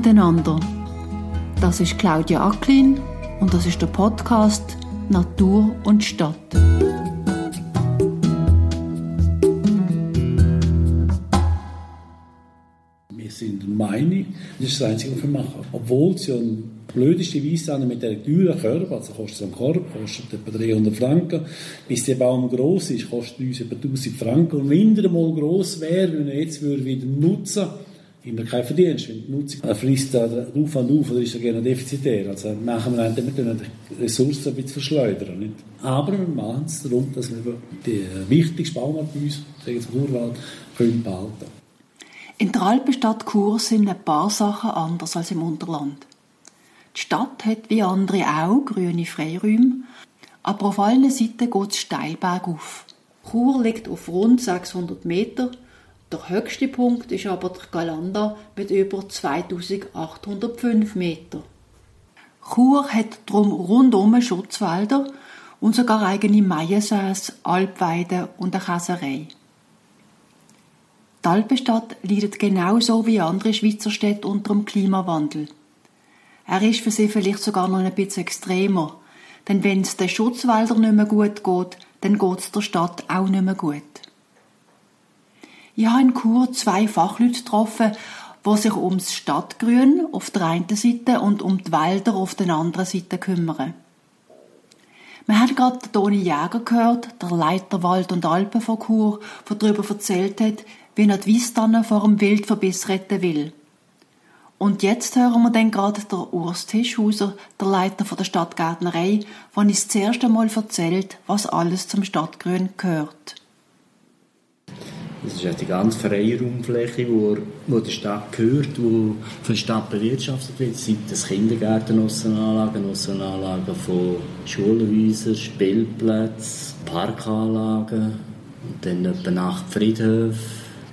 miteinander. Das ist Claudia Acklin und das ist der Podcast Natur und Stadt. Wir sind Meinung, das ist das Einzige, was wir machen. Obwohl es ja blödeste Weise mit der teuren Körper, also kostet so ein Korb, kostet etwa 300 Franken, bis der Baum gross ist, kostet uns etwa 1000 Franken. Und wenn er mal gross wäre, wenn er jetzt würde wieder nutzen haben wir keinen Verdienst. Wenn die Nutzung er frisst da auf und auf, oder ist er gerne defizitär. Also machen wir dann die Ressourcen ein bisschen verschleudern. Nicht? Aber wir machen es darum, dass wir die wichtigste Baumart bei uns, sagen wir Urwald, können behalten In der Alpenstadt Chur sind ein paar Sachen anders als im Unterland. Die Stadt hat wie andere auch grüne Freiräume, aber auf allen Seiten geht es steil bergauf. Chur liegt auf rund 600 Meter der höchste Punkt ist aber der Galanda mit über 2805 Meter. Chur hat darum rundum Schutzwälder und sogar eigene Maiensäß, Alpweiden und eine Käserei. Die Alpenstadt leidet genauso wie andere Schweizer Städte unter dem Klimawandel. Er ist für sie vielleicht sogar noch ein bisschen extremer, denn wenn es den Schutzwäldern nicht mehr gut geht, dann geht es der Stadt auch nicht mehr gut. Ich habe in Chur zwei Fachleute getroffen, die sich ums Stadtgrün auf der einen Seite und um die Wälder auf der anderen Seite kümmern. Wir haben gerade Toni Jäger gehört, der Leiter Wald und Alpen von Chur, der darüber erzählt hat, wie er die Weisstannen vor dem Wildverbiss retten will. Und jetzt hören wir dann gerade der Urs Tischhauser, der Leiter von der Stadtgärtnerei, der uns das erste Mal erzählt, was alles zum Stadtgrün gehört. Das ist ja die ganze Freiraumfläche, wo, wo der Stadt gehört, wo von der Stadt bewirtschaftet wird. Sei das Kindergärten, Aussenanlagen, Aussenanlagen von Schulhäusern, Spielplätzen, Parkanlagen und dann etwa acht Friedhöfe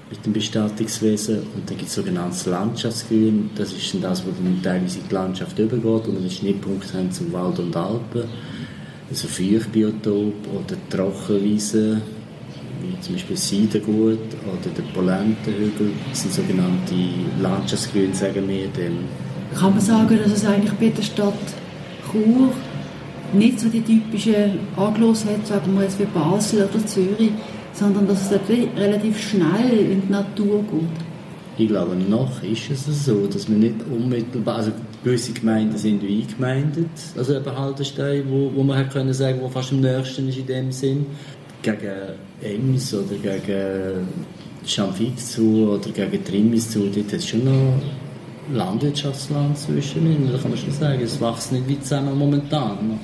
mit dem Bestattungswesen und dann gibt es sogenanntes Landschaftsgrün. Das ist dann das, wo dann teilweise in die Landschaft übergeht und einen Schnittpunkt haben zum Wald und Alpen. Also Feuchtbiotop oder Trockenwiesen wie zum Beispiel Seidengut oder der Polentenhügel. Das sind sogenannte Landschaftsgrün, sagen wir dem. Kann man sagen, dass es eigentlich bei der Stadt Chur nicht so die typischen Anglos hat, sagen wir jetzt wie Basel oder Zürich, sondern dass es relativ schnell in die Natur geht? Ich glaube, noch ist es so, dass man nicht unmittelbar, also gewisse Gemeinden sind wie eingemeindet, also eben Haltestellen, wo, wo man können sagen, wo fast am nächsten ist in dem Sinn gegen Ems oder gegen Schamfizu oder gegen Trimis-zu, dort hat es schon noch Landwirtschaftsland zwischen ihnen, da kann man schon sagen, es wächst nicht wie zusammen momentan.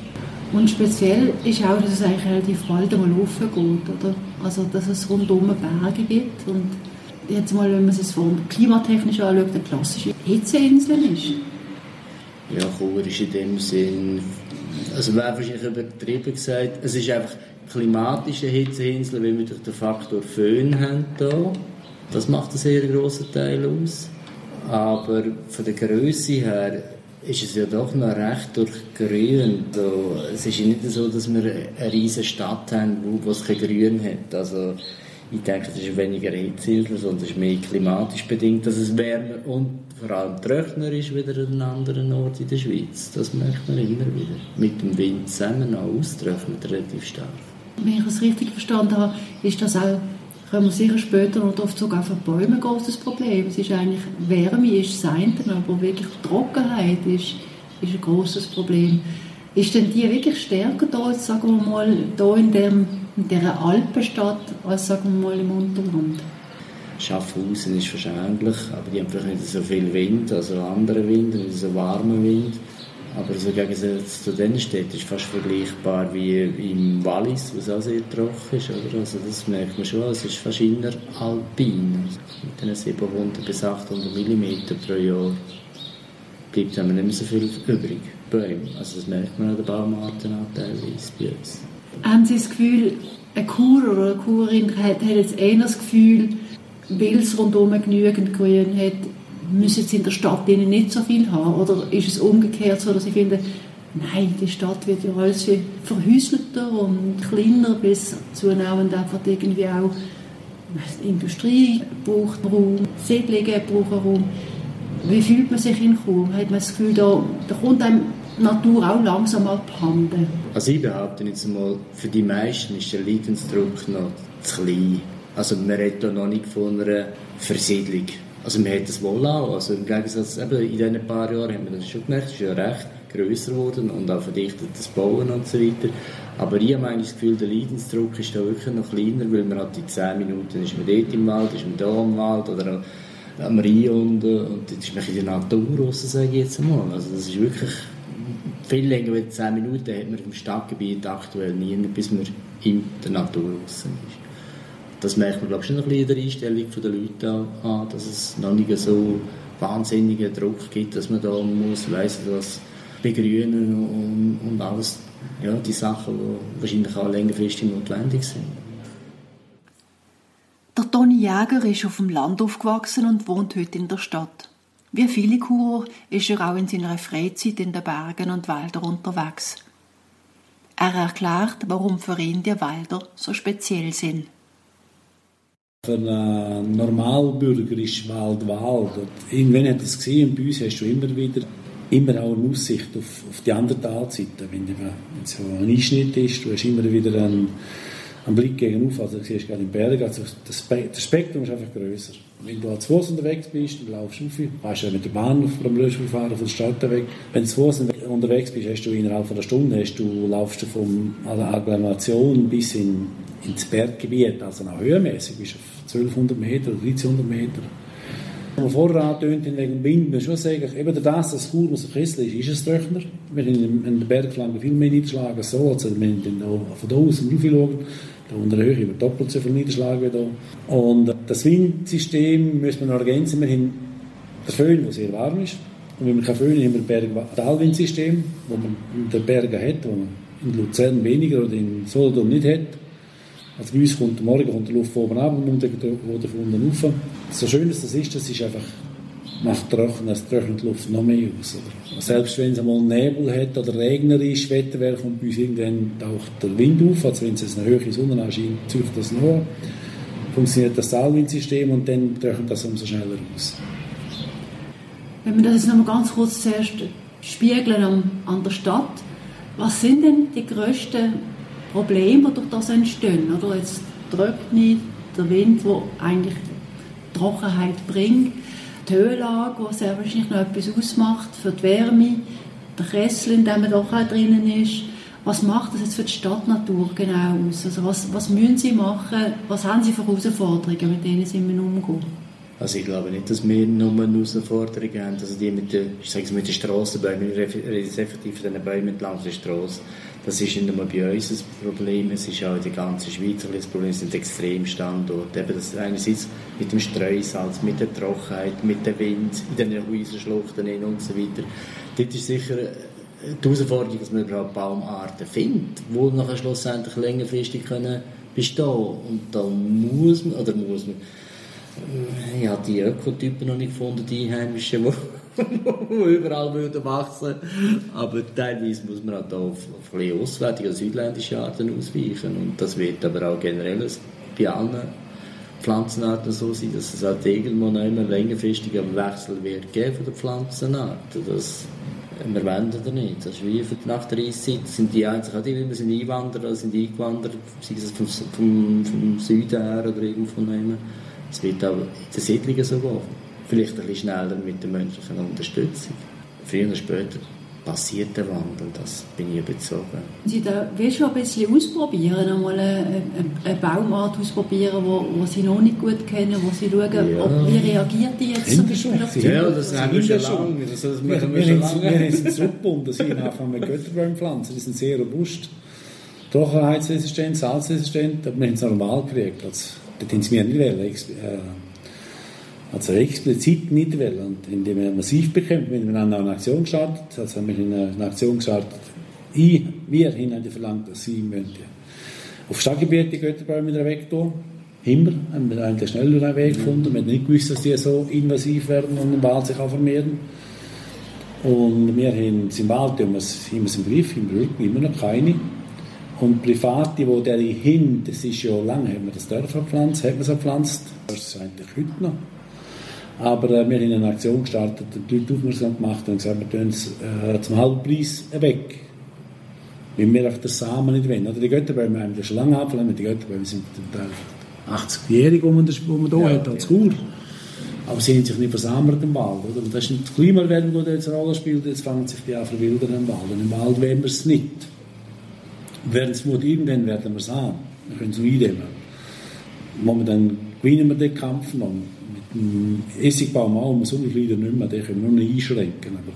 Und speziell ist auch, dass es eigentlich relativ bald einmal geht, oder? Also, dass es rundum Berge gibt und jetzt mal, wenn man es von klimatechnisch anschaut, eine klassische Hitzeinsel ist. Ja, Chur ist in dem Sinn, also wäre wahrscheinlich übertrieben gesagt, es ist einfach klimatische Hitzeinsel, weil wir durch den Faktor Föhn haben hier. Das macht einen sehr grossen Teil aus. Aber von der Größe her ist es ja doch noch recht durchgrün. Also, es ist ja nicht so, dass wir eine riesige Stadt haben, wo, es kein Grün hat. Also, ich denke, das ist weniger Hitzeinsel, sondern es ist mehr klimatisch bedingt, dass es wärmer und vor allem trockener ist wieder an anderen Ort in der Schweiz. Das merkt man immer wieder. Mit dem Wind zusammen auch austrocknet relativ stark. Wenn ich es richtig verstanden habe, ist das auch, können wir sicher später noch oft sogar für Bäume ein großes Problem. Es ist eigentlich, Wärme ist das eine, aber wirklich Trockenheit ist, ist ein großes Problem. Ist denn die wirklich stärker da, als, sagen wir mal, da in, dem, in dieser Alpenstadt, als sagen wir mal im Unterland? Schaffhausen ist wahrscheinlich, aber die haben vielleicht nicht so viel Wind, also andere Wind, nicht so warmen Wind. Aber so Gegensatz zu den Städten ist fast vergleichbar wie im Wallis, was auch sehr trocken ist. Oder? Also das merkt man schon, es ist fast inneralpin. Mit den 700 bis 800 mm pro Jahr bleibt einem nicht mehr so viel übrig. Bäume. Also das merkt man an den Baumartenanteil bei uns. Haben Sie das Gefühl, ein Kur oder eine Kurin hat, hat jetzt eher das Gefühl, weil es rundum genügend Grün hat, müssen sie in der Stadt nicht so viel haben? Oder ist es umgekehrt so, dass sie finden, nein, die Stadt wird ja alles viel verhäuselter und kleiner, bis zunehmend einfach irgendwie auch die Industrie braucht Raum, Siedlungen brauchen Raum. Wie fühlt man sich in Chur? Hat man das Gefühl, da, da kommt einem Natur auch langsam abhanden? Also ich behaupte jetzt mal, für die meisten ist der Leidensdruck noch zu klein. Also man redet noch nicht von einer Versiedlung. Also man hat das wohl auch. Also im Gegensatz eben in diesen paar Jahren haben wir das schon gemerkt, es ist ja recht grösser geworden und auch verdichtetes Bauen und so weiter. Aber ich habe eigentlich das Gefühl, der Leidensdruck ist da wirklich noch kleiner, weil man hat die 10 Minuten ist man dort im Wald, ist man da im Wald oder am Rhein und, und jetzt ist man in der Natur raus, sage ich jetzt einmal. Also das ist wirklich viel länger als 10 Minuten hat man im Stadtgebiet aktuell nie, bis man in der Natur raus ist. Das merkt man, glaube ich, schon ein bisschen in der Einstellung der Leute an, dass es noch nicht so wahnsinnigen Druck gibt, dass man da muss, weiss was begrünen und, und alles, ja, die Sachen, die wahrscheinlich auch längerfristig notwendig sind. Der Toni Jäger ist auf dem Land aufgewachsen und wohnt heute in der Stadt. Wie viele Churer ist er auch in seiner Freizeit in den Bergen und Wäldern unterwegs. Er erklärt, warum für ihn die Wälder so speziell sind. Für einen Normalbürger ist Wald Wald. irgendwann hat es gesehen, bei uns hast du immer wieder immer auch eine Aussicht auf, auf die andere Talseite. Wenn, wenn so ein Einschnitt ist, du hast immer wieder einen, einen Blick gegenüber. Also du siehst gerade im Berg, also das, das Spektrum ist einfach größer. Wenn du als Fuß unterwegs bist, dann laufst auf, weißt du mit der Bahn beim Löschfahren von der Stadt weg. Wenn du zu Fuß unterwegs bist, hast du innerhalb von einer Stunde, hast du, laufst du von der Agglomeration bis in, ins Berggebiet, also auch höhenmäßig, bist auf 1200 Meter oder 1300 Meter. Als vorher angetönt wegen dem Wind, muss schon sagen, eben das, dass Chur der Kessel ist, ist es trockener. Wir haben in den Bergflanken viel mehr Niederschlag als so. Also wir haben von da aus raufschauen, da unter der Höhe über doppelt so viel Niederschlag wie da. Und das Windsystem müssen wir noch ergänzen. Wir haben den Föhn, der sehr warm ist. Und wenn wir keinen Föhn haben, haben wir ein Bergtalwindsystem, das man in den Bergen hat, das man in Luzern weniger oder in Solothurn nicht hat. Also bei uns kommt morgen kommt die Luft von oben ab und dann oder von unten rauf. So schön dass das ist, das ist einfach macht trocken, es trocknet die Luft noch mehr aus. Oder? Selbst wenn es einmal Nebel hat oder Regner ist, Wetter kommt bei uns irgendwann taucht der Wind auf, also wenn es eine höhere Sonne anscheint, zieht das noch. Funktioniert das Salwindsystem und dann trocknet das umso schneller aus. Wenn wir das jetzt noch mal ganz kurz zuerst spiegeln an, an der Stadt, was sind denn die grössten Probleme, die durch das entstehen. Oder jetzt drückt nicht der Wind, der eigentlich Trockenheit bringt, die Höhenlage, die sehr wahrscheinlich noch etwas ausmacht für die Wärme, der Kessel, in dem man doch auch drinnen ist. Was macht das jetzt für die Stadtnatur genau aus? Also was, was müssen Sie machen? Was haben Sie für Herausforderungen, mit denen Sie umgehen? Also ich glaube nicht, dass wir nur eine Herausforderung haben. Also die mit den, ich sage es mit den Strassenbäumen, ich rede effektiv von den Bäumen entlang der Straße. Das ist nicht nur bei uns ein Problem, es ist auch in der ganzen Schweiz ein Problem. Es sind Extremstandorte. Eben das einerseits mit dem Streusalz, mit der Trockenheit, mit dem Wind, in den Häuserschluchten und so weiter. Dort ist sicher die Herausforderung, dass man überhaupt Baumarten findet, die nachher schlussendlich längerfristig können bestehen Und da muss man, oder muss man, ich habe die Ökotypen noch nicht gefunden, die einheimischen, die überall würden wachsen Aber teilweise muss man halt auf, auf ein auswärtige, südländische Arten ausweichen. Und das wird aber auch generell bei allen Pflanzenarten so sein, dass es halt irgendwann immer längerfristig einen Wechsel wird geben von der Pflanzenart. Das, wir wenden da nicht. Das ist wie nach der Eiszeit sind die einzigen, die immer sind Einwanderer, sind eingewandert, sei es vom, vom, vom Süden her oder irgendwo nehmen. Es wird auch in den Siedlungen so gehen. Vielleicht ein bisschen schneller mit der menschlichen Unterstützung. Früher oder später passiert der Wandel, das bin ich überzeugt. Sie da willst du ein bisschen ausprobieren, einmal eine, eine Baumart ausprobieren, wo, wo Sie noch nicht gut kennen, wo Sie schauen, ja. ob, wie reagiert die jetzt zum Beispiel auf die Ja, das haben wir schon lange. Das, das wir, wir, wir, schon lange. wir haben es zurückgebunden, Sie haben mit Götterbaumpflanzen, die sind sehr robust. Trockenheitsresistent, salzresistent, aber wir haben es normal gekriegt. Also, das haben sie mir nicht wollen, also explizit. Und indem wir massiv bekämpft, wenn wir eine Aktion gestartet, also haben wir eine Aktion gestartet, ich, wir haben verlangt, dass sie müssen, auf Stadtgebiet die Götterbäume wieder wegtun. Immer haben wir einen Weg gefunden. Wir haben nicht gewusst, dass die so invasiv werden und im Wald sich auch vermehren. Und wir haben es im Wald haben wir es im Griff, im Rücken, immer noch keine. Und Private, die der hin, das ist ja lange, haben wir das Dorf gepflanzt, haben wir es gepflanzt. Das ist eigentlich heute noch. Aber äh, wir haben eine Aktion gestartet die Leute aufmerksam gemacht und gesagt, wir tun es äh, zum halben Preis weg. Weil wir einfach den Samen nicht wollen. Oder die Götterbäume haben wir schon lange abgelehnt, die Götterbäume sind zum Teil 80-jährig, die man, die man hier ja, hat als Kur. Aber sie haben sich nicht versammelt im Wald. Oder? Und das ist die Klimaerwärmung, die jetzt eine Rolle spielt. Jetzt fangen sich die an verwildern im Wald. Und im Wald wollen wir es nicht. Werden es Mut irgendwann werden wir es haben. Wir können es eindämmen. Momentan gewinnen wir den Kampf noch. Dem Essigbaum auch, man so leider nicht mehr, den können wir nur noch einschränken. Aber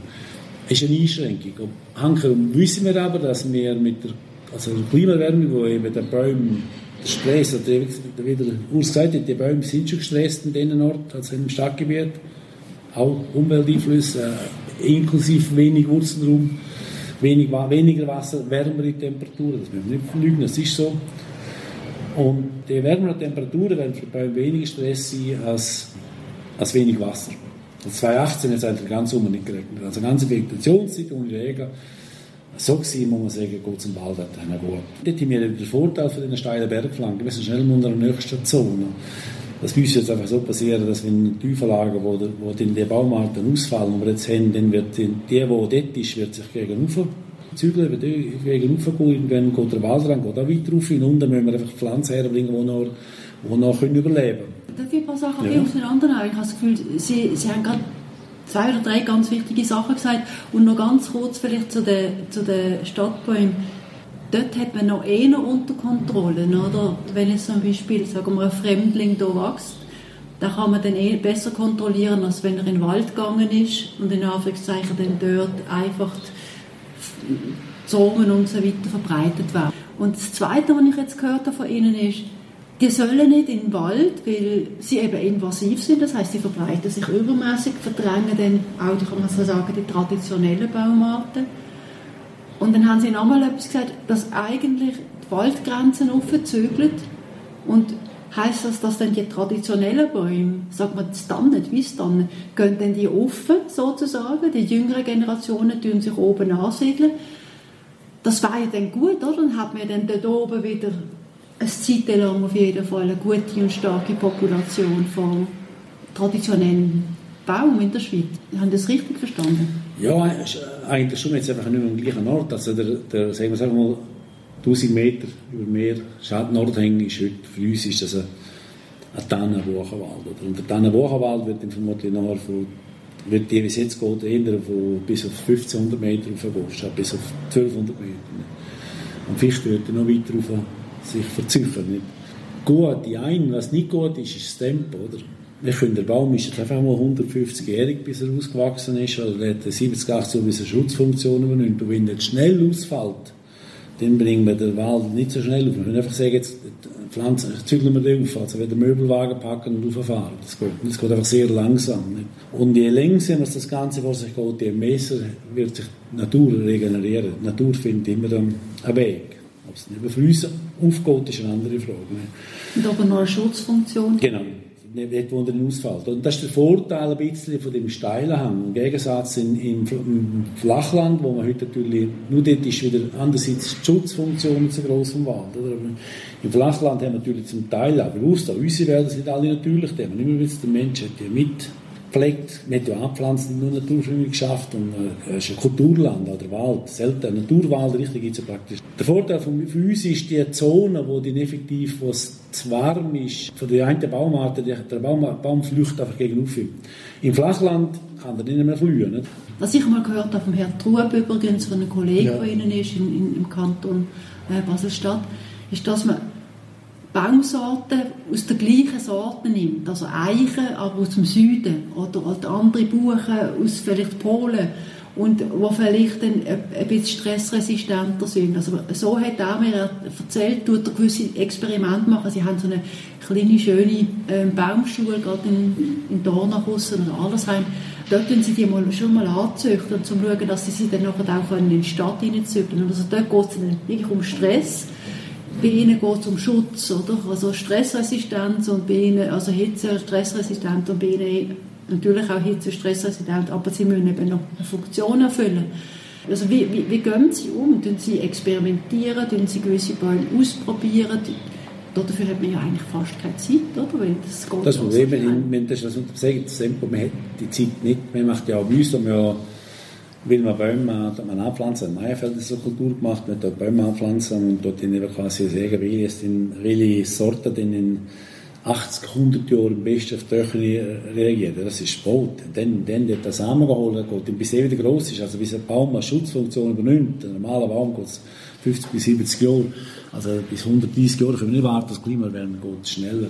es ist eine Einschränkung. Hanke wissen wir aber, dass wir mit der, also der Klimaerwärmung, wo eben der Baum der Stress, oder wie der Urs gesagt hat, die Bäume sind schon gestresst in diesem Ort, also im Stadtgebiet. Auch Umwelteinflüsse, äh, inklusive wenig Wurzelraum, wenig, weniger Wasser, wärmere Temperaturen, das müssen wir nicht verlügen, das ist so. Und die wärmeren Temperaturen werden für die Bäume weniger Stress sein als, als wenig Wasser. 2018 hat es eigentlich ganz um nicht geregnet. Also eine ganze Vegetationszeit ohne Regen so gewesen, muss man sagen, geht zum Wald gut. Dort haben wir den Vorteil von diesen steilen Bergflanken. Wir sind schnell in unserer nächsten Zone. Das müsste jetzt einfach so passieren, dass wenn Tiefellagen, wo, wo in den Baumarten ausfallen, die wir jetzt haben, dann wird die, die, die dort ist, wird sich gegen zügeln, wird gegen gehen, irgendwann geht der Wald ran, geht auch weiter rauf, und unten müssen wir einfach Pflanzen herbringen, die noch, die noch können überleben können. Darf ich ein paar Sachen ja. auseinander Ich habe das Gefühl, Sie, Sie haben gerade zwei oder drei ganz wichtige Sachen gesagt. Und noch ganz kurz vielleicht zu den, zu den Stadtbäumen. Dort hat man noch eher unter Kontrolle, oder? Wenn jetzt zum Beispiel, sagen wir, ein Fremdling hier wächst, dann kann man dann eh besser kontrollieren, als wenn er in den Wald gegangen ist und in Anführungszeichen dann dort einfach Zonen und so weiter verbreitet werden. Und das Zweite, was ich jetzt gehört habe von Ihnen ist, die sollen nicht in den Wald, weil sie eben invasiv sind, das heißt, sie verbreiten sich übermäßig, verdrängen dann auch, kann man so sagen, die traditionellen Baumarten. Und dann haben sie nochmal etwas gesagt, dass eigentlich die Waldgrenzen aufzügelt und heißt das, dass dann die traditionellen Bäume, sagt man das Tannen, wie Tannen, gehen dann die offen sozusagen, die jüngeren Generationen tun sich oben ansiedeln. Das wäre ja dann gut, oder? Dann hat man dann dort oben wieder eine Zeit lang auf jeden Fall eine gute und starke Population von traditionellen Baum in der Schweiz. Haben das richtig verstanden? Ja, eigentlich schon jetzt einfach nicht mehr am gleichen Ort. Also der, der sagen wir mal, 1000 Meter über Meer, Nordhängen ist heute, für uns ist das ein, ein Tannenbuchenwald. Und der Tannenbuchenwald wird dann vermutlich nachher von wird die, wie es jetzt geht, eher von bis auf 1500 Meter auf statt bis auf 1200 Meter. Und Fichte wird dann noch weiter rauf sich. Nicht? Gut, die einen, was nicht gut ist, ist das Tempo. Oder? Ich finde, der Baum ist jetzt einfach mal 150-jährig, bis er ausgewachsen ist. Oder er hat 70, 80 bis er Schutzfunktion übernimmt. Und wenn er schnell ausfällt, dann bringen wir den Wald nicht so schnell auf. Wir können einfach sagen, jetzt pflanzen, zügeln wir den auf. Also wenn der Möbelwagen packen und rauffahren. Das geht, das geht einfach sehr langsam. Nicht? Und je länger das Ganze vor sich geht, je besser wird sich die Natur regenerieren. Die Natur findet immer einen Weg. Ob es nicht uns aufgeht, ist eine andere Frage. Und aber noch eine Schutzfunktion? Genau. Nicht, wo drin ausfällt. Und das ist der Vorteil ein bisschen von dem steilen Hang. Im Gegensatz in, im, im, Flachland, wo man heute natürlich, nur dort ist wieder andererseits die Schutzfunktion zu groß vom Wald. Oder? Im Flachland haben wir natürlich zum Teil auch bewusst, auch unsere Wälder sind alle natürlich, da haben wir nicht mehr der Mensch hat ja mit gepflegt. Man hat ja Anpflanzen nur naturschwümmig geschafft und äh, es ist ein Kulturland, oder Wald, selten. Naturwald, richtig, gibt es ja praktisch. Der Vorteil von, für uns ist die Zone, wo die effektiv, wo es zu warm ist, von der einen Baumart, der, der Baum, Baum flüchtet einfach gegenüber. Im Flachland kann er nicht mehr flühen. Nicht? Was ich mal gehört habe vom Herrn Trub übrigens, von einem Kollegen, ja. der Ihnen ist in, in, im Kanton äh, Basel-Stadt, ist, dass man Baumsorten aus der gleichen Sorte nimmt, also Eichen, aber aus dem Süden oder, andere Buchen aus vielleicht Polen und wo vielleicht dann ein bisschen stressresistenter sind. Also so hat er mir erzählt, tut er gewisse Experimente machen. Sie haben so eine kleine, schöne ähm, Baumschule, gerade in, in Dornachhussen oder Allersheim. Dort tun sie die mal, schon mal anzüchten, um zu schauen, dass sie sie dann auch in die Stadt hineinzüchten. Also dort geht es wirklich um Stress bei ihnen geht es um Schutz, oder? Also Stressresistenz und bei ihnen, also Hitze, stressresistent und bei ihnen natürlich auch Hitze, stressresistent, aber sie müssen eben noch eine Funktion erfüllen. Also wie, wie, wie gehen sie um? Tun sie experimentieren? Tun sie gewisse Bäume ausprobieren? dafür hat man ja eigentlich fast keine Zeit, oder? Weil das geht das Problem, wenn, wenn das, was sagen, das Tempo, man hat die Zeit nicht, man macht ja auch bei uns, ja, will man Bäume man anpflanzen, in Meierfeld ist so Kultur gemacht, man dort Bäume anpflanzen und dort dann quasi sagen, welche Sorten denn in 80, 100 Jahren am besten auf die Töchter reagieren. Das ist Sport. Dann, dann wird der Samen geholt, geht, bis er wieder groß ist. Also bis ein Baum eine Schutzfunktion übernimmt. Ein normaler Baum geht 50 bis 70 Jahre. Also bis 130 Jahre können wir nicht warten, das Klimawärme geht schneller.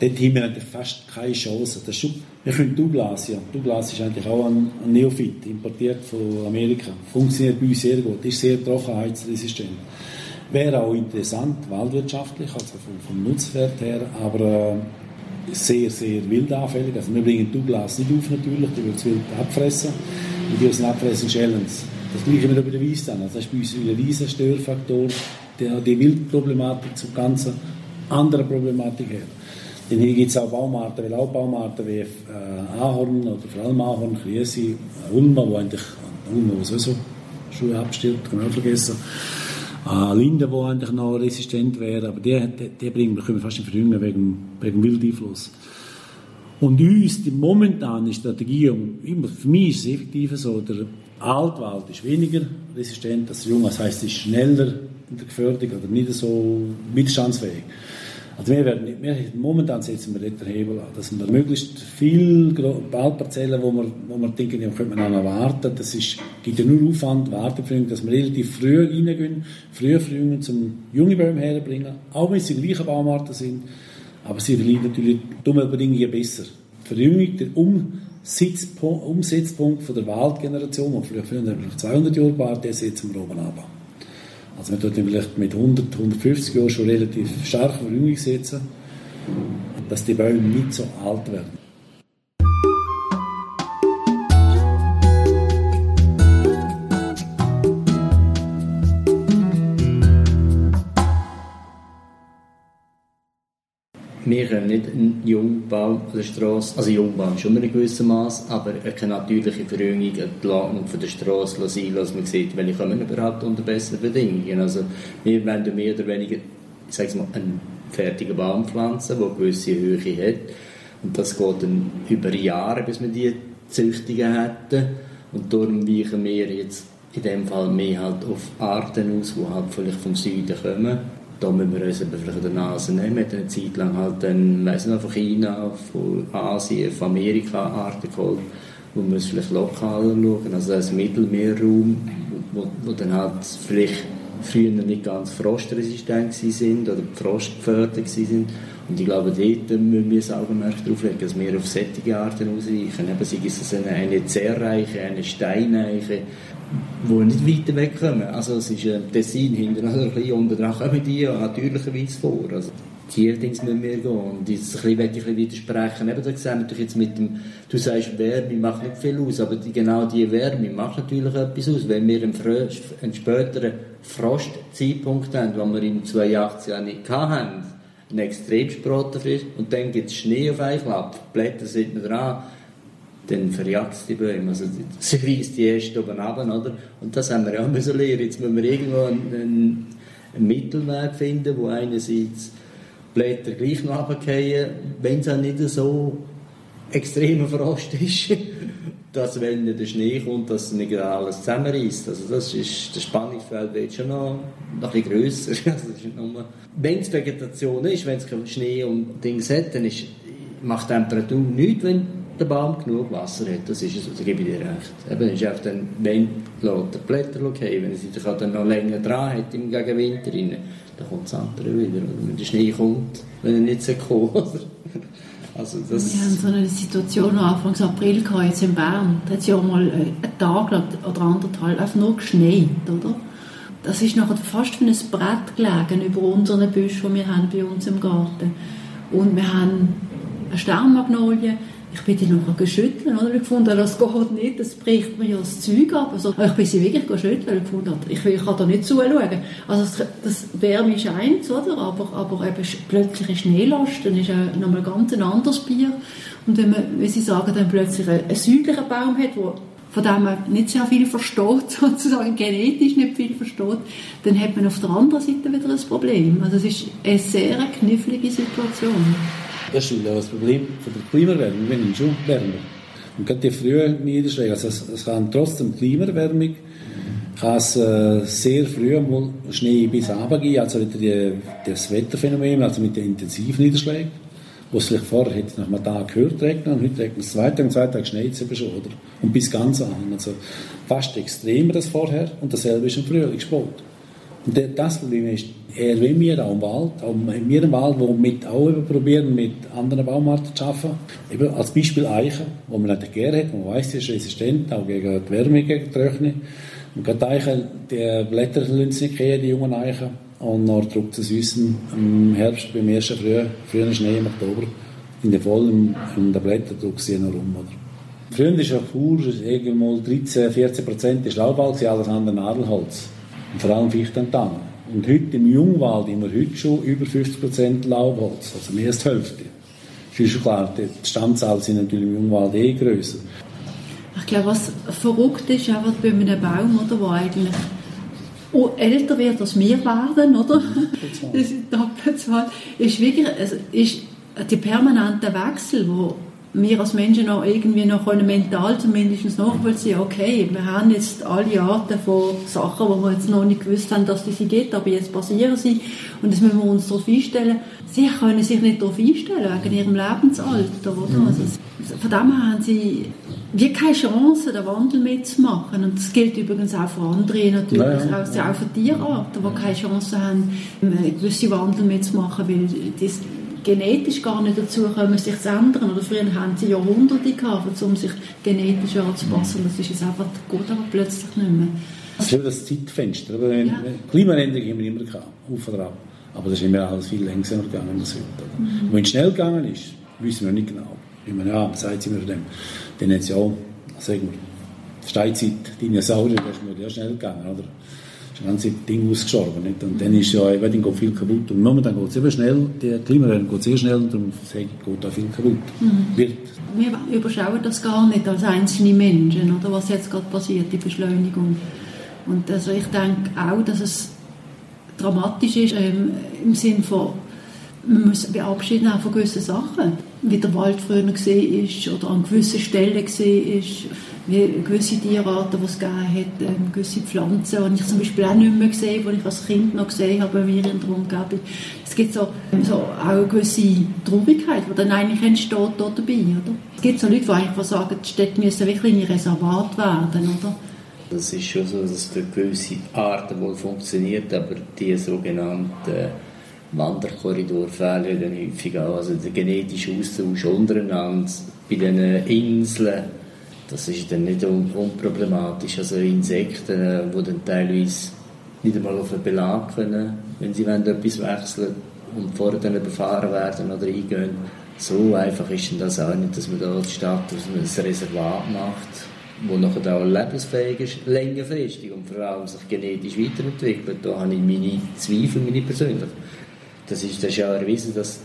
Dort haben wir fast keine Chance. Das schon, wir können Douglas, ja. Douglas ist eigentlich auch ein, ein Neophyt, importiert von Amerika. Funktioniert bei uns sehr gut, ist sehr trockenheitsresistent. Wäre auch interessant, waldwirtschaftlich, also vom, vom Nutzwert her, aber äh, sehr, sehr wildanfällig. Also wir bringen Douglas nicht auf natürlich, die wird es wild abfressen. Und die, die abfressen, schälen es. Das gleiche mit der Weiss dann. Also das ist bei uns ein riesen Störfaktor, der die Wildproblematik zu ganz anderen Problematik her. Dann gibt es auch Baumarten, weil auch Baumarten wie äh, Ahorn oder vor allem Ahorn, Kriesi, Ulma, wo eigentlich, Ulma, wo sowieso schon abstirbt, kann man auch vergessen. Äh, Linde, die eigentlich noch resistent wäre, aber die, die, die bringen, wir können fast nicht verjüngen wegen, wegen Wildeinfluss. Und uns, die momentane Strategie, für mich ist es effektiv so, der Altwald ist weniger resistent als der Junge, das heißt, es ist schneller in der Gefährdung oder nicht so widerstandsfähig. Also wir werden wir, momentan setzen wir den Hebel an, dass wir möglichst viele Waldparzellen, wo wir, wo wir denken, ja, könnte man auch noch warten, das ist, gibt ja nur Aufwand, Wartefrühung, dass wir relativ früh reingehen, früh Frühungen zum junge Bäume herbringen, auch wenn sie die gleichen Baumarten sind, aber sie verlieren natürlich dumme Bedingungen besser. Die Verjüngung, der Umsetzpunkt, Umsetzpunkt von der Waldgeneration, die vielleicht 200 Jahre war, der setzen wir oben ab. Also man tut vielleicht mit 100, 150 Jahren schon relativ starke Verjüngung setzen, dass die Bäume nicht so alt werden. Wir können nicht einen Jungbaum an der Straße, also Jungbaum schon in einem gewissen Maß, aber eine natürliche Verjüngung, eine Planung von der Straße sein lassen. Man sieht, welche kommen überhaupt unter besseren Bedingungen. Also wir wollen mehr oder weniger, ich mal, einen fertigen Baum pflanzen, der eine gewisse Höhe hat. Und das geht dann über Jahre, bis wir die Züchtungen hätten. Und darum weichen wir jetzt in dem Fall mehr halt auf Arten aus, die halt vielleicht vom Süden kommen da müssen wir uns vielleicht der Nase nehmen. Eine Zeit lang halt dann, weiss nicht, von China, von Asien, von Amerika Arten geholt, wir es vielleicht lokal schauen. Also das Mittelmeerraum, wo, wo dann halt vielleicht früher nicht ganz frostresistent sind oder frostgefördert sind. Und ich glaube, dort müssen wir ein Augenmerk darauf legen, dass wir auf solche Arten ausweichen. Eben, sei es eine, eine zerreiche, eine steinreiche, die nicht weiter wegkommen. Also es ist ein Tessin hinten, also ein bisschen unten dran kommen die ja natürlicherweise vor. Also die Dings müssen wir gehen. Und jetzt ein bisschen, ich ein widersprechen. Eben, da sehen wir jetzt mit dem, du sagst, Wärme macht nicht viel aus, aber die, genau diese Wärme macht natürlich etwas aus. Wenn wir einen, Fröst, einen späteren Frostzeitpunkt haben, den wir in 2018 ja nicht hatten, ein extrem Sprottenfrist, und dann gibt es Schnee auf einen Klapp, Blätter sind noch dran, dann verjagt es die Bäume. Also sie reißt die erst oben runter, oder? Und das haben wir ja auch müssen lernen. Jetzt müssen wir irgendwo einen, einen, Mittelweg finden, wo einerseits Blätter gleich noch runterfallen, wenn es auch nicht so extremer Frost ist, dass wenn der Schnee kommt, dass nicht alles zusammenreißt. Also das ist, das Spannungsfeld wird schon noch, noch ein bisschen grösser. Also wenn es Vegetation ist, wenn es Schnee und Dings hat, dann ist, macht Temperatur nichts, wenn der Baum genug Wasser hat, das ist es, da gebe ich dir recht. Eben, ist einfach dann, wenn der Blätter okay, wenn er sich dann noch länger dran hat im Gegenwinter rein, dann kommt das andere wieder. Oder wenn der Schnee kommt, wenn er nicht so kommt. Also das Wir haben so eine Situation Anfang April gehabt, jetzt in Bern. Da hat es ja auch mal äh, einen Tag oder anderthalb einfach nur geschneit, oder? Das ist nachher fast wie ein Brett gelegen über unseren Büschen, die wir haben bei uns im Garten. Und wir haben eine Sternmagnolie, ich bin die nachher geschüttelt, oder? Ich gefunden, das geht nicht, das bricht mir ja das Zeug ab. Also, ich bin sie wirklich geschüttelt und gefunden, ich, ich kann da nicht zuschauen. Also, das, das Wärme eins, oder? Aber, aber eben plötzliche Schneelast, dann ist ja nochmal ganz ein anderes Bier. Und wenn man, wie Sie sagen, dann plötzlich einen, einen südlichen Baum hat, der von dem man nicht sehr viel versteht, sozusagen genetisch nicht viel versteht, dann hat man auf der anderen Seite wieder ein Problem. Also es ist eine sehr knifflige Situation. Das ist das Problem von der Klimaerwärmung, wenn schon wärmer. Und gerade die frühen Niederschläge, also es, es kann trotzdem Klimaerwärmung, kann es äh, sehr früh mal Schnee bis Abend gehen, also wieder die, das Wetterphänomen, also mit den intensiven Niederschlägen, wo es vielleicht vorher hätte nach einem Tag gehört regnen und heute regnet es zwei Tage, zwei Tage schneit es eben schon, oder? Und bis ganz an, also fast extremer als vorher und dasselbe ist im Frühlingssport. Und das ist, eher wie wir auch im Wald, auch wir im Wald, wo mit auch probieren, mit anderen Baumarten zu arbeiten. Eben als Beispiel Eichen, wo man nicht gerne hat, man weiß, sie ist resistent, auch gegen die Wärme, gegen die Trockenheit. Und gerade Eichen, die Blätter lassen nicht gehen, die jungen Eichen. Und dann drückt es uns im Herbst, beim ersten frühen, frühen Schnee im Oktober, in der vollen in den Blättern drückt sie noch rum. Oder? Früher war ja Fuhr, mal 13, 14 Prozent ist Laubwald, alles andere Nadelholz. Vor allem Fichte und Tannen. Und heute im Jungwald haben wir heute schon über 50% Laubholz, also mehr als die Hälfte. Es ist schon klar, die Stammzahlen sind natürlich im Jungwald eh grösser. Ich glaube, was verrückt ist, einfach bei einem Baum, oder, der eigentlich älter wird als wir werden, oder? Das ist Doppelzahl. Ist wirklich, es ist der permanente Wechsel, wo wir als Menschen auch irgendwie noch können, mental zumindest nachvollziehen, okay, wir haben jetzt alle Arten von Sachen, wo wir jetzt noch nicht gewusst haben, dass die sie gibt, aber jetzt passieren sie und das müssen wir uns darauf einstellen. Sie können sich nicht darauf einstellen, wegen ihrem Lebensalter, oder? Mhm. Also, von dem her haben sie wie keine Chance, den Wandel mitzumachen. Und das gilt übrigens auch für andere natürlich, ja, ja. auch für Tierarten, die keine Chance haben, gewisse Wandel mitzumachen, weil das genetisch gar nicht dazu kommen, sich zu ändern. Oder früher haben sie Jahrhunderte gehabt, um sich genetisch anzupassen. Das ist jetzt einfach gut, aber plötzlich nicht mehr. Das ist eben das Zeitfenster. Aber ja. Klimaänderung haben wir immer gehabt, auf oder ab. Aber das ist immer alles viel längsamer gegangen als heute. Mhm. wenn es schnell gegangen ist, wissen wir nicht genau. Ich meine, ja, seit sind wir von dem. Dann hat es ja auch, sagen wir, Steinzeit, Dinosaurier, das ist mir ja schnell gegangen, oder? Das ganze Ding ausgestorben. Nicht? Und dann ist ja, eben, dann geht viel kaputt. Und momentan geht es eben schnell, die Klimaerwärmung geht sehr schnell und darum sage ich, geht da viel kaputt. Mhm. Wird. Wir überschauen das gar nicht als einzelne Menschen, oder was jetzt gerade passiert, die Beschleunigung. Und also ich denke auch, dass es dramatisch ist, ähm, im Sinne von, man muss beabschieden auch von gewissen Sachen, wie der Wald früher gesehen ist oder an gewissen Stellen gesehen ist wie gewisse Tierarten, die es gegeben hat, ähm, gewisse Pflanzen, die ich zum Beispiel auch nicht mehr gesehen habe, die ich als Kind noch gesehen habe bei mir in der Umgebung. Es gibt so, so auch eine gewisse Traurigkeit, die dann eigentlich entsteht dort dabei. Oder? Es gibt so Leute, die eigentlich sagen, die Städte müssen wirklich in Reservat werden. Oder? Das ist schon so, dass es gewisse Arten wohl funktioniert, aber die sogenannten Wanderkorridore fehlen dann häufig auch. Also der genetische Austausch untereinander bei den Inseln das ist dann nicht un unproblematisch. Also Insekten, äh, die dann teilweise nicht einmal auf einen Belag können, wenn sie wollen, etwas wechseln und vorher dann überfahren werden oder eingehen. So einfach ist das auch nicht, dass man da die Stadt ein Reservat macht, wo nachher auch lebensfähig ist, längerfristig und vor allem sich genetisch weiterentwickelt. Da habe ich meine Zweifel, meine persönlichen. Das ist, das ist ja erwiesen, dass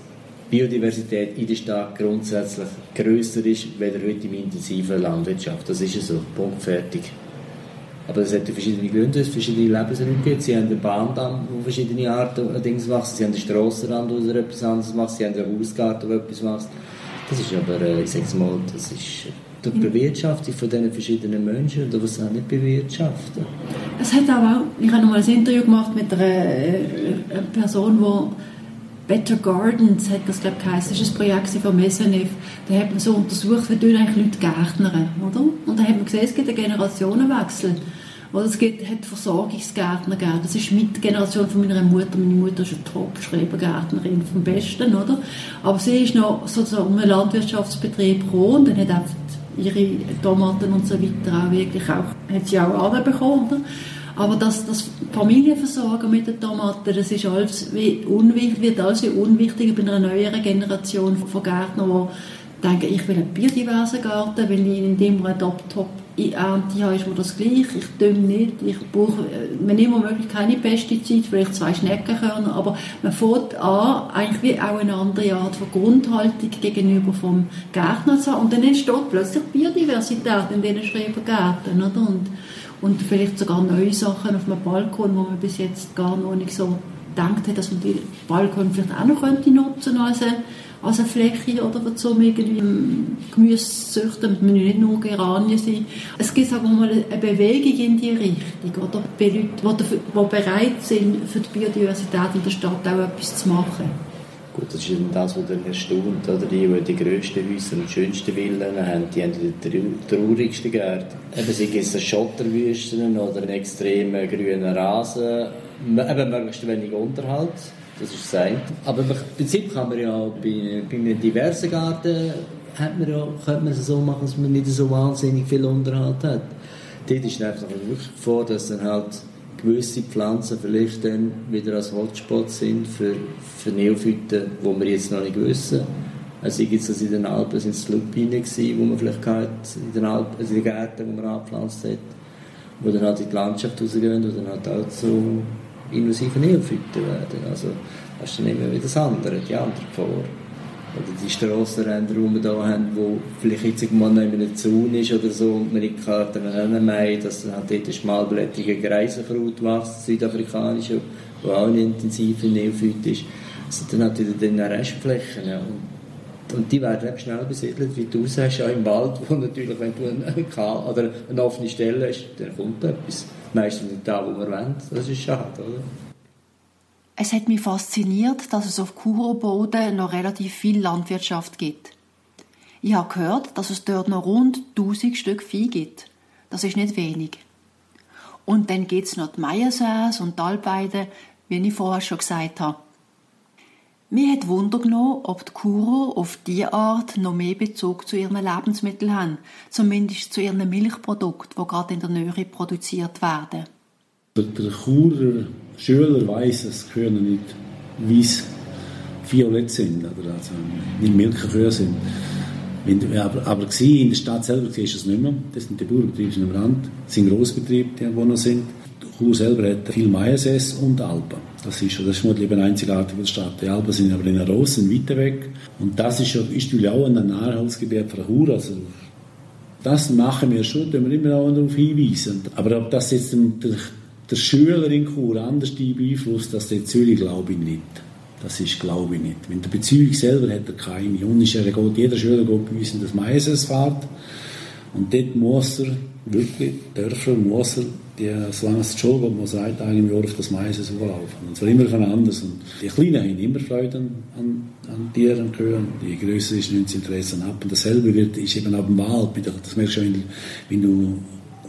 Biodiversität in der Stadt grundsätzlich größer ist, als heute in intensiven Landwirtschaft. Das ist so, Punkt, fertig. Aber es hat verschiedene Gründe, es verschiedene Lebensräume gibt. Sie haben einen Bahndamm, wo verschiedene Arten Dings wachsen. Sie haben einen Strassenrand, wo etwas anderes macht. Sie haben einen Hausgarten, wo etwas wächst. Das ist aber, äh, ich sage mal, das ist die Bewirtschaftung von diesen verschiedenen Menschen, oder was auch nicht bewirtschaften. Es hat auch, ich habe noch mal ein Interview gemacht mit einer äh, Person, die Better Gardens hat das, glaube ich, geheißen. Das ist ein Projekt von SNF. Da hat man so untersucht, wie tun eigentlich Leute gärtnern, oder? Und da hat man gesehen, es gibt einen Generationenwechsel. Oder es gibt, hat Versorgungsgärtner gegeben. Das ist mit Generation von meiner Mutter. Meine Mutter ist eine Top-Schrebergärtnerin vom Besten, oder? Aber sie ist noch sozusagen um einen Landwirtschaftsbetrieb gekommen und dann hat einfach ihre Tomaten und so weiter auch wirklich auch, hat sie auch anbekommen, oder? Aber das, das Familienversorgen mit den Tomaten, das ist alles wie unwichtig, wird alles wie unwichtiger bei einer neueren Generation von Gärtnern, die denken, ich will einen biodiversen Garten, weil ich in dem einen Top-Top Ernte habe, ist mir das gleich. Ich dünge nicht. Ich brauche, wenn immer möglich, keine Pestizide, vielleicht zwei Schneckenkörner, aber man fängt an, eigentlich wie auch eine andere Art von Grundhaltung gegenüber vom Gärtner zu haben. Und dann entsteht plötzlich Biodiversität in diesen Schrebergärten, oder? Und, und vielleicht sogar neue Sachen auf dem Balkon, wo man bis jetzt gar noch nicht so gedacht hat, dass man die Balkon vielleicht auch noch könnte nutzen als eine, als eine Fläche oder so irgendwie Gemüse züchten, man nicht nur Geranien sein. Es gibt sagen wir mal eine Bewegung in die Richtung, oder? Bei Leuten, die bereit sind, für die Biodiversität in der Stadt auch etwas zu machen. Gut, das ist das, was dann erstaunt, oder? Die, die die grössten Häuser und schönsten Villen haben, die haben die traurigsten Gärten. Eben, sei es Schotterwüsten oder einen extremen grünen Rasen, eben möglichst wenig Unterhalt, das ist das eine. Aber im Prinzip kann man ja bei, bei einem diversen Garten hat man ja, könnte man es so machen, dass man nicht so wahnsinnig viel Unterhalt hat. Dort ist einfach wirklich vor, dass dann halt gewisse Pflanzen vielleicht dann wieder als Hotspot sind für, für Neophyten, wo wir jetzt noch nicht wissen. Also gibt es in den Alpen sind es Lupine gewesen, wo man vielleicht hat, in den Alpen, also in den Gärten, die man angepflanzt hat, wo dann halt in die Landschaft rausgehen und dann halt auch so invasive Neophyten werden. Also das ist dann immer wieder das andere, die andere Gefahr. Oder die Strassenränder, wir hier haben, wo vielleicht jetzt irgendwann noch in einem Zaun ist oder so und man nicht kann meinen, dass dann halt dort eine schmalblättrige Greisenkraut wächst, südafrikanische, die auch ein intensiver Neophyt ist. Sind dann halt wieder dann Restflächen. Ja. Und, und die werden eben schnell besiedelt, wie du sagst, auch im Wald, wo natürlich, wenn du eine, oder eine offene Stelle hast, dann kommt etwas. Meistens nicht da, wo wir wollen. Das ist schade, oder? Es hat mich fasziniert, dass es auf Kuroboden noch relativ viel Landwirtschaft gibt. Ich habe gehört, dass es dort noch rund 1000 Stück Vieh gibt. Das ist nicht wenig. Und dann gibt es noch die Meiersäs und die Albeide, wie ich vorher schon gesagt habe. Mir hat Wunder genommen, ob die Kuro auf diese Art noch mehr Bezug zu ihren Lebensmitteln haben, zumindest zu ihren Milchprodukten, die gerade in der Nähe produziert werden. Der, der Churer Schüler weiß, dass Kühe nicht weiß violett sind, oder also nicht Milchkühe sind. Aber, aber in der Stadt selber du es nicht mehr. Das sind die Bauernbetriebe am Rand. Das sind Grossbetriebe, die wo noch sind. Chur selber hat viel Maiensäß und Alpen. Das ist, das ist eben einzigartig in der Stadt. Die Alpen sind aber in der Ross, sind weg. Und das ist, ist natürlich auch ein Nahrungsgebiet für Chur. Also das machen wir schon, da wir immer auch darauf hinweisen. Aber ob das jetzt der der Schüler in Chur anders beeinflusst als der Zürich, glaube ich nicht. Das ist, glaube ich nicht. Wenn der Beziehung selber hat er keine. Und ist er geht, jeder Schüler geht bei uns in das Meisesfahrt. Und dort muss er, wirklich, Dörfer muss er, die, solange es die Schule geht, muss er ein Tag im Jahr auf das Maises laufen. Und zwar immer von anders. Und die Kleinen haben immer Freude an, an, an Tieren Kühen. Die Größe ist nicht das Interesse ab. Und dasselbe wird, ist eben ab dem Wald. Das merkst du, wenn, wenn du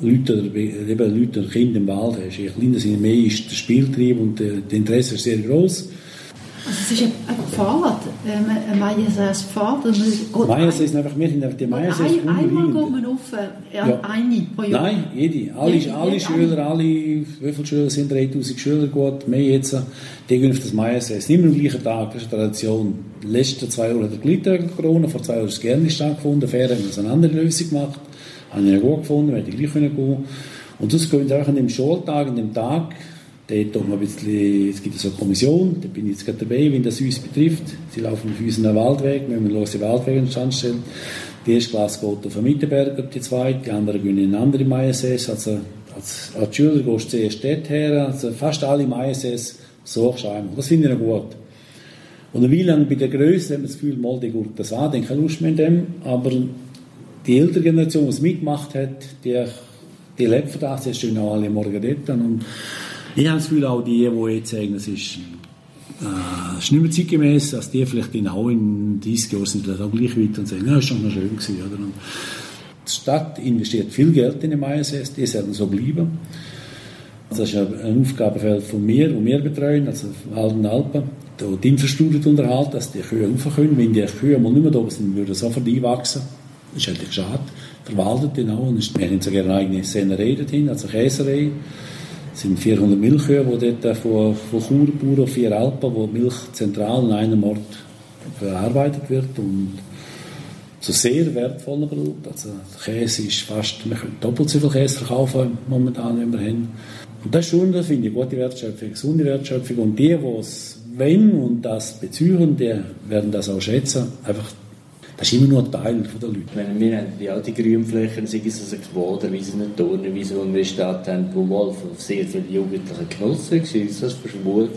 Leute, eben Leute und Kinder im Wald hast. Je kleiner sind, mehr ist der Spieltrieb und der, der Interesse ist sehr groß. Also es ist ein, Pfad, ein Mayases Pfad. Mayases ist einfach, wir sind die Mayases ein, Einmal geht man auf, äh, ja. eine pro Jahr? Nein, jede. Alle, jede, alle jede Schüler, alle, wie viele Schüler sind 3000 Schüler gut, mehr jetzt, die gehen auf das Mayases. Immer am gleichen Tag, das ist eine Tradition. Die letzten zwei Jahre hat der Glitter Corona, vor zwei Jahren ist es gerne stattgefunden, Fair haben wir eine andere Lösung gemacht habe ich gut gefunden, hätte ich gleich gehen können. Und das geht auch an dem Schultag, an dem Tag, dort ein bisschen, es gibt so eine Kommission, da bin ich jetzt gerade dabei, wenn das uns betrifft. Sie laufen auf unseren Waldweg, wir müssen los den Waldweg in Stand stellen. Die erste Klasse geht auf den Mittenberger, die zweite, die andere gehen in eine andere Maiensaison. Also als, als Schüler gehst du zuerst dort her, also fast alle Maiensaison suchst du einmal. Das finde ich gut. Und wie lange bei der Größe haben wir das Gefühl, mal, die gut das an, dann keine Lust mehr dem, aber die ältere Generation, die mitgemacht hat, die, die lebt von das, die stehen auch alle morgen dort. Und ich habe das Gefühl, auch die, die jetzt sagen, es ist, äh, ist nicht mehr zeitgemäß, dass die vielleicht in, auch in 30 Jahren sind auch gleich weit und sagen, ja, ist schon noch schön gewesen. Oder? Und die Stadt investiert viel Geld in den Maiensäß, die sollten so bleiben. Das ist ein Aufgabenfeld von mir, das wir betreuen, also Alten Alpen, die Infrastruktur unterhalten, dass die Kühe rauf können. Wenn die Kühe mal nicht mehr da sind, würden sie sofort einwachsen ist eigentlich schade, verwaltet den auch. Und wir haben sogar eine eigene Sennerei dorthin, also Käserei. Es sind 400 Milchkühe, die dort von, von Churbauern auf vier Alpen, wo Milch zentral in einem Ort verarbeitet wird und zu sehr wertvoller Produkt. Also Käse ist fast, wir können doppelt so viel Käse verkaufen momentan, wie wir haben. Und das ist schon, das finde ich, gute Wertschöpfung, gesunde Wertschöpfung. Und die, die es wenn und das bezügen, die werden das auch schätzen. Einfach Das ist immer nur ein Teil der Leute. Wir haben ja die Grünflächen, sei es also Quaderwiesen und Turnwiesen, die wir in der Stadt haben, wo Wolf auf sehr viele Jugendliche genossen waren, sei das für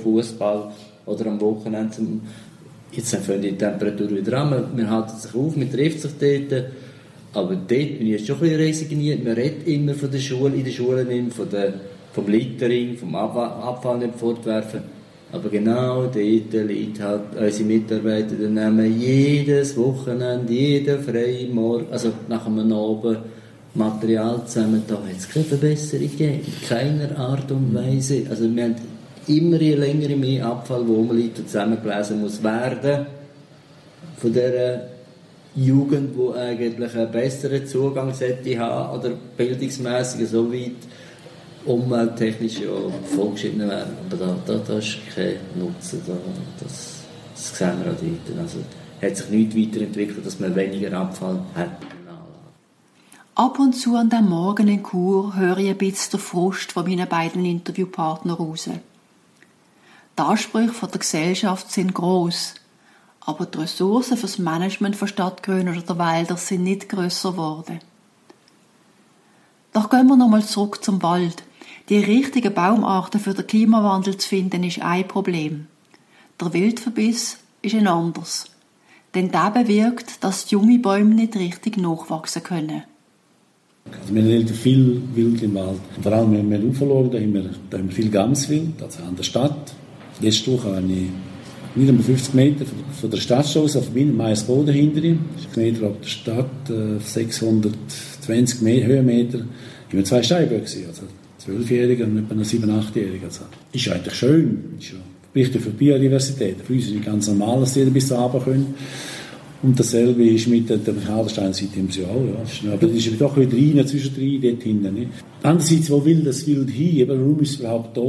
Fußball oder am Wochenende. Jetzt fangen die Temperatur wieder an, man halten sich auf, man trifft sich dort. Aber dort bin ich jetzt schon ein bisschen resigniert. Man redet immer von der Schule, in der Schule von der, vom Littering, vom Abfall nicht fortwerfen. Aber genau dort liegt halt unsere Mitarbeiter, die nehmen jedes Wochenende, jeden freien Morgen, also nach einem Abend, Material zusammen. Da hat es keine Verbesserung gegeben, in keiner Art und Weise. Also wir haben immer je länger mehr Abfall, wo man liegt und zusammengelesen muss werden von der Jugend, die eigentlich einen besseren Zugang sollte haben oder bildungsmässig so weit umwelttechnisch ja vorgeschritten werden. Aber da, da, da ist kein Nutzen. Da, das, das sehen wir auch dort. Also, hat sich nichts weiterentwickelt, dass man weniger Abfall hat. Ab und zu an dem Morgen in Chur höre ich ein bisschen den Frust von meinen beiden Interviewpartnern raus. Die Ansprüche der Gesellschaft sind gross, aber die Ressourcen für das Management von Stadtgrünen oder der Wälder sind nicht grösser geworden. Doch gehen wir nochmal zurück zum Wald. Die richtigen Baumarten für den Klimawandel zu finden, ist ein Problem. Der Wildverbiss ist ein anderes. Denn der bewirkt, dass die junge Bäume nicht richtig nachwachsen können. Also wir haben viel Wild im Wald. Vor allem, wenn wir raufschauen, da haben wir, viel Gamswild, also an der Stadt. Letzte Woche habe ich nicht einmal 50 Meter von der Stadtstraße auf meinem Meiersboden hinter ihm, Meter ab der Stadt, 620 äh, Höhenmeter, immer zwei Steinböcke also Zwölfjährige und etwa ein Sieben-, Achtjährige. Also, ist eigentlich schön. Ist ja wichtig für die Biodiversität. Für uns ist es ganz normal, dass die bis runter können. Und dasselbe ist mit der, der Haldersteinseite im Jahr. Ja. Aber das ist doch wieder rein, zwischendrin, dort hinten. Nicht? Andererseits, wo will das Wild hin? Warum ist es überhaupt da?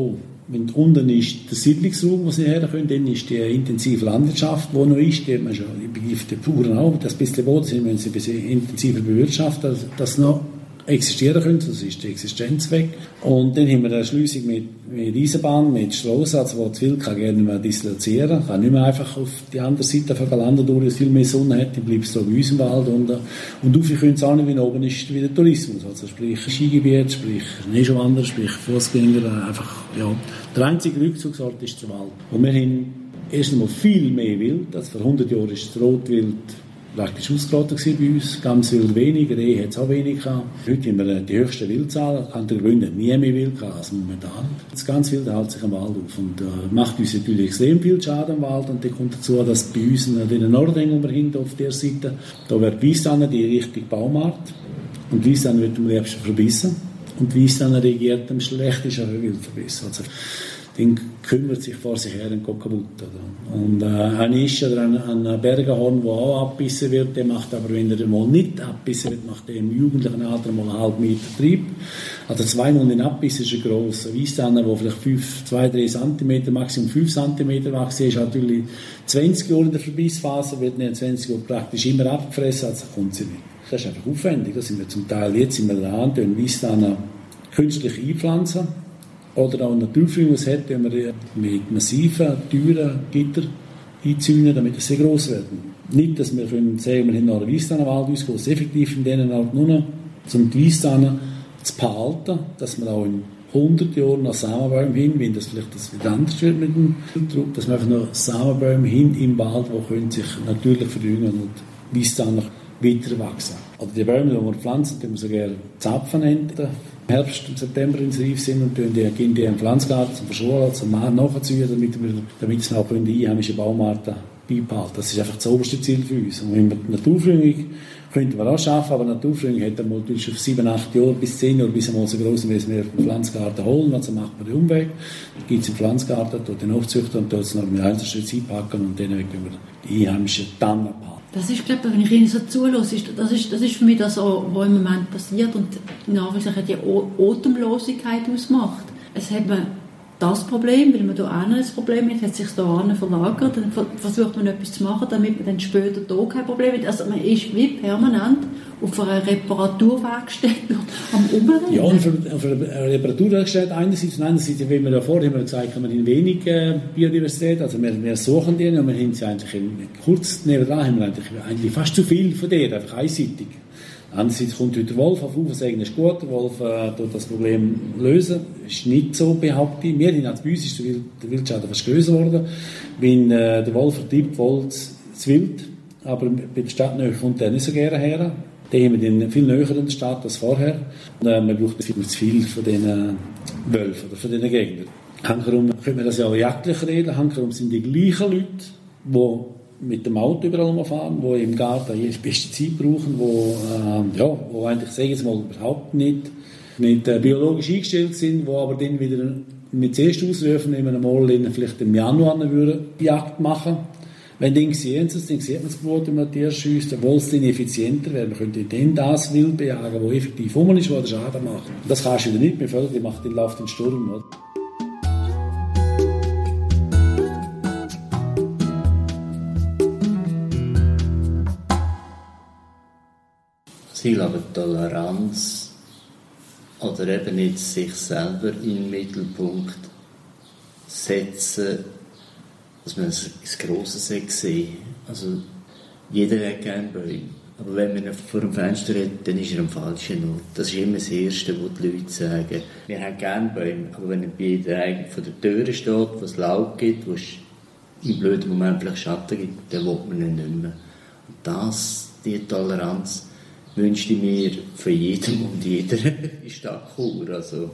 Wenn unten ist der Siedlungsraum, wo sie her können, dann ist die intensive Landwirtschaft, die noch ist, die man schon, ich begreife die Bauern auch, das bisschen Boden sind, wenn sie ein bisschen intensiver bewirtschaften, das noch existieren können, das ist die Existenz weg. Und dann haben wir eine Schließung mit, mit Eisenbahn, mit Strohsatz, wo das Wild kann gerne mehr dislozieren. Kann, nicht mehr einfach auf die andere Seite von Galanda durch, es viel mehr Sonne hat, dann bleibt es da bei uns im Wald und, und auf können es auch nicht, wenn oben ist wieder Tourismus, also sprich Skigebiet, sprich Schneeschuhwanderer, sprich Fußgänger, einfach, ja, der einzige Rückzugsort ist der Wald. Und wir haben erst einmal viel mehr Wild, als vor 100 Jahren ist das Rotwild praktisch ausgerottet bei uns. Ganz viel weniger, Rehe hat es auch wenig gehabt. Heute haben wir die höchste Wildzahl. Andere Gründe nie mehr Wild gehabt als momentan. Das ganz Wild hält sich am Wald auf und äh, macht uns natürlich extrem viel Schaden am Wald. Und dann kommt dazu, dass bei uns in den Norden, wo wir hinten auf der Seite, da wird Weissanne die richtige Baumart. Und Weissanne wird am liebsten verbissen. Und Weissanne regiert am schlechtesten Wildverbiss. Also, dann kümmert sich vor sich her und geht kaputt. Oder? Und äh, ein Isch oder ein, ein Bergenhorn, der auch abbissen wird, der macht aber, wenn er mal nicht abbissen wird, macht er im jugendlichen Alter mal einen halben Meter Trieb. Also zweimal in Abbiss ist ein grosser Weissanner, der vielleicht 5, 2, 3 cm, maximum 5 cm wächst, ist natürlich 20 Jahre in der Verbissphase, wird nicht 20 Jahre praktisch immer abgefressen, also kommt sie nicht. Das ist einfach aufwendig. Da sind wir zum Teil jetzt in Milan, den Weissanner künstlich einpflanzen oder auch Naturfilme hat, wenn wir mit massiven, teuren Gitter einzäunen, damit sie sehr gross werden. Nicht, dass wir können sagen, wir haben noch einen Weisstannenwald es effektiv in denen halt nur noch zum Weisstannen zu behalten, dass wir auch in 100 Jahren noch Samenbäume hin, wenn das vielleicht das wieder anders wird mit dem Druck, dass wir einfach noch Samenbäume hin im Wald, wo können sich natürlich verjüngen und Weisstannen weiter wachsen. Oder die Bäume, die wir pflanzen, die wir so gerne Zapfen nennen, Herbst und September Reif sind und gehen die im Pflanzgarten zum Verschonen, zum nachziehen, damit, damit sie auch die einheimischen Baumarten beibehalten. Das ist einfach das oberste Ziel für uns. Und wenn wir die Naturfrühung könnten wir auch schaffen, aber Naturfrühung hat einmal auf 7, 8 Jahre bis 10 Jahre, bis einmal so groß ist, wie wir den Pflanzgarten holen. Also macht man den Umweg, gibt es im Pflanzgarten, dort den aufzüchten und dort noch mit Einzelschritt einpacken und dann können wir die einheimischen Tannen behalten. Das ist, glaube ich, wenn ich Ihnen so zulasse, das ist, das ist für mich das, was im Moment passiert und in Anführungszeichen die Atemlosigkeit ausmacht. Es hat man das Problem, weil man hier ein Problem hat, hat sich da verlagert, dann versucht man etwas zu machen, damit man dann später hier kein Problem hat. Also man ist wie permanent auf einer Reparaturwerkstatt am Umrennen? Ja, und für, für eine Reparaturwerkstatt einerseits und andererseits, wie wir ja vorhin haben gesagt haben, wir in wenig äh, Biodiversität, also wir, wir suchen die und wir haben sie eigentlich in, kurz nebenan haben wir eigentlich, eigentlich fast zu viel von denen, einfach einseitig. Andererseits kommt heute der Wolf auf, auf sagen, ist gut, der Wolf äh, tut das Problem lösen. Ist nicht so, behaupte ich. Wir haben bei uns ist der Wildschaden fast größer geworden. Wenn äh, der Wolf vertreibt, Wolf das Wild, aber bei der Stadtnähe kommt der nicht so gerne her. Die haben wir viel näher in der Stadt als vorher. Und, äh, man braucht viel zu viel von diesen Wölfen oder von diesen Gegnern. Hankerum könnte man das ja auch jagdlich reden. Hankerum sind die gleichen Leute, die mit dem Auto überall fahren, die im Garten jedes Pestizid brauchen, wo, äh, ja, wo eigentlich, sage ich mal, überhaupt nicht, nicht äh, biologisch eingestellt sind, wo aber dann wieder mit zuerst ausrufen, wenn man mal in, vielleicht im Januar würde Jagd machen wenn Dinge sehen sie dann sieht man das Brot, wenn man Tier schießt, obwohl es dann effizienter wäre. Man könnte dann das Wild bejagen, wo effektiv um ist, der Schaden macht. Das kannst du nicht mehr, die macht den Lauf den Sturm. Oder? Ich glaube, Toleranz oder eben nicht sich selber in den Mittelpunkt setzen, dass man ins Grosse sehen Also, jeder hat gerne Bäume. Aber wenn man vor dem Fenster hat, dann ist er am falschen Ort. Das ist immer das Erste, was die Leute sagen. Wir haben gerne Bäume, aber wenn er bei der vor der Tür steht, wo es laut gibt, wo es im blöden Moment vielleicht Schatten gibt, dann will man ihn nicht mehr. Und das, die Toleranz, wünschte ich mir für jeden und jeder in Stadt Chur. Also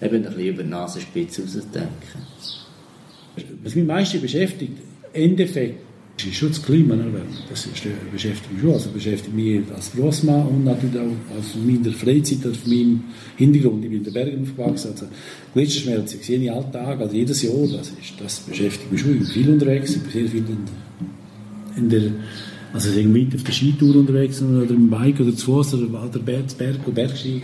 eben ein bisschen über die Nasenspitze rausdenken. Was mich am meisten beschäftigt, Endeffekt, ist das Klimaerwärmung. Das beschäftigt mich schon. Also beschäftigt mich als Grossmann und natürlich auch aus meiner Freizeit, aus meinem Hintergrund. Ich bin in den Bergen aufgewachsen. Also Gletscherschmelze, sehe ich jeden Tag, also jedes Jahr. Das, ist, das beschäftigt mich schon. Ich bin viel unterwegs, ich bin sehr viel in, in der also irgendwie auf der Skitour unterwegs oder im Bike oder zu Fuß oder Walter Berg, Berg Bergsteigen.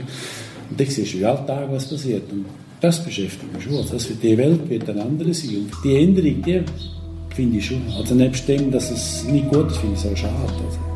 Und da siehst du jeden Tag, was passiert. Und das beschäftigt mich schon. Also die Welt wird eine andere sein. Und die Änderung, die finde ich schon. Also nebst dem, dass es nicht gut ist, finde ich es auch schade. Also.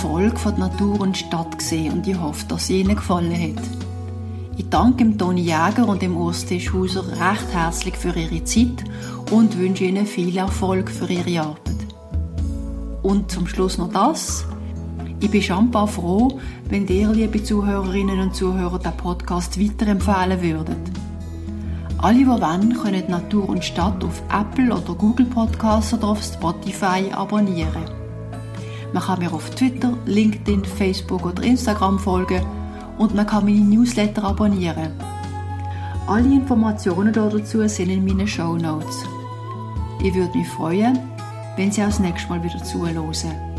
Folge von Natur und Stadt gesehen und ich hoffe, dass es Ihnen gefallen hat. Ich danke dem Toni Jäger und dem Urs Tischhauser recht herzlich für ihre Zeit und wünsche Ihnen viel Erfolg für Ihre Arbeit. Und zum Schluss noch das. Ich bin schambar froh, wenn ihr, liebe Zuhörerinnen und Zuhörer, den Podcast weiterempfehlen würdet. Alle, die wollen, können Natur und Stadt auf Apple oder Google Podcasts oder auf Spotify abonnieren. Man kann mir auf Twitter, LinkedIn, Facebook oder Instagram folgen und man kann meine Newsletter abonnieren. Alle Informationen dazu sind in meinen Show Notes. Ich würde mich freuen, wenn Sie auch das nächste Mal wieder zuhören.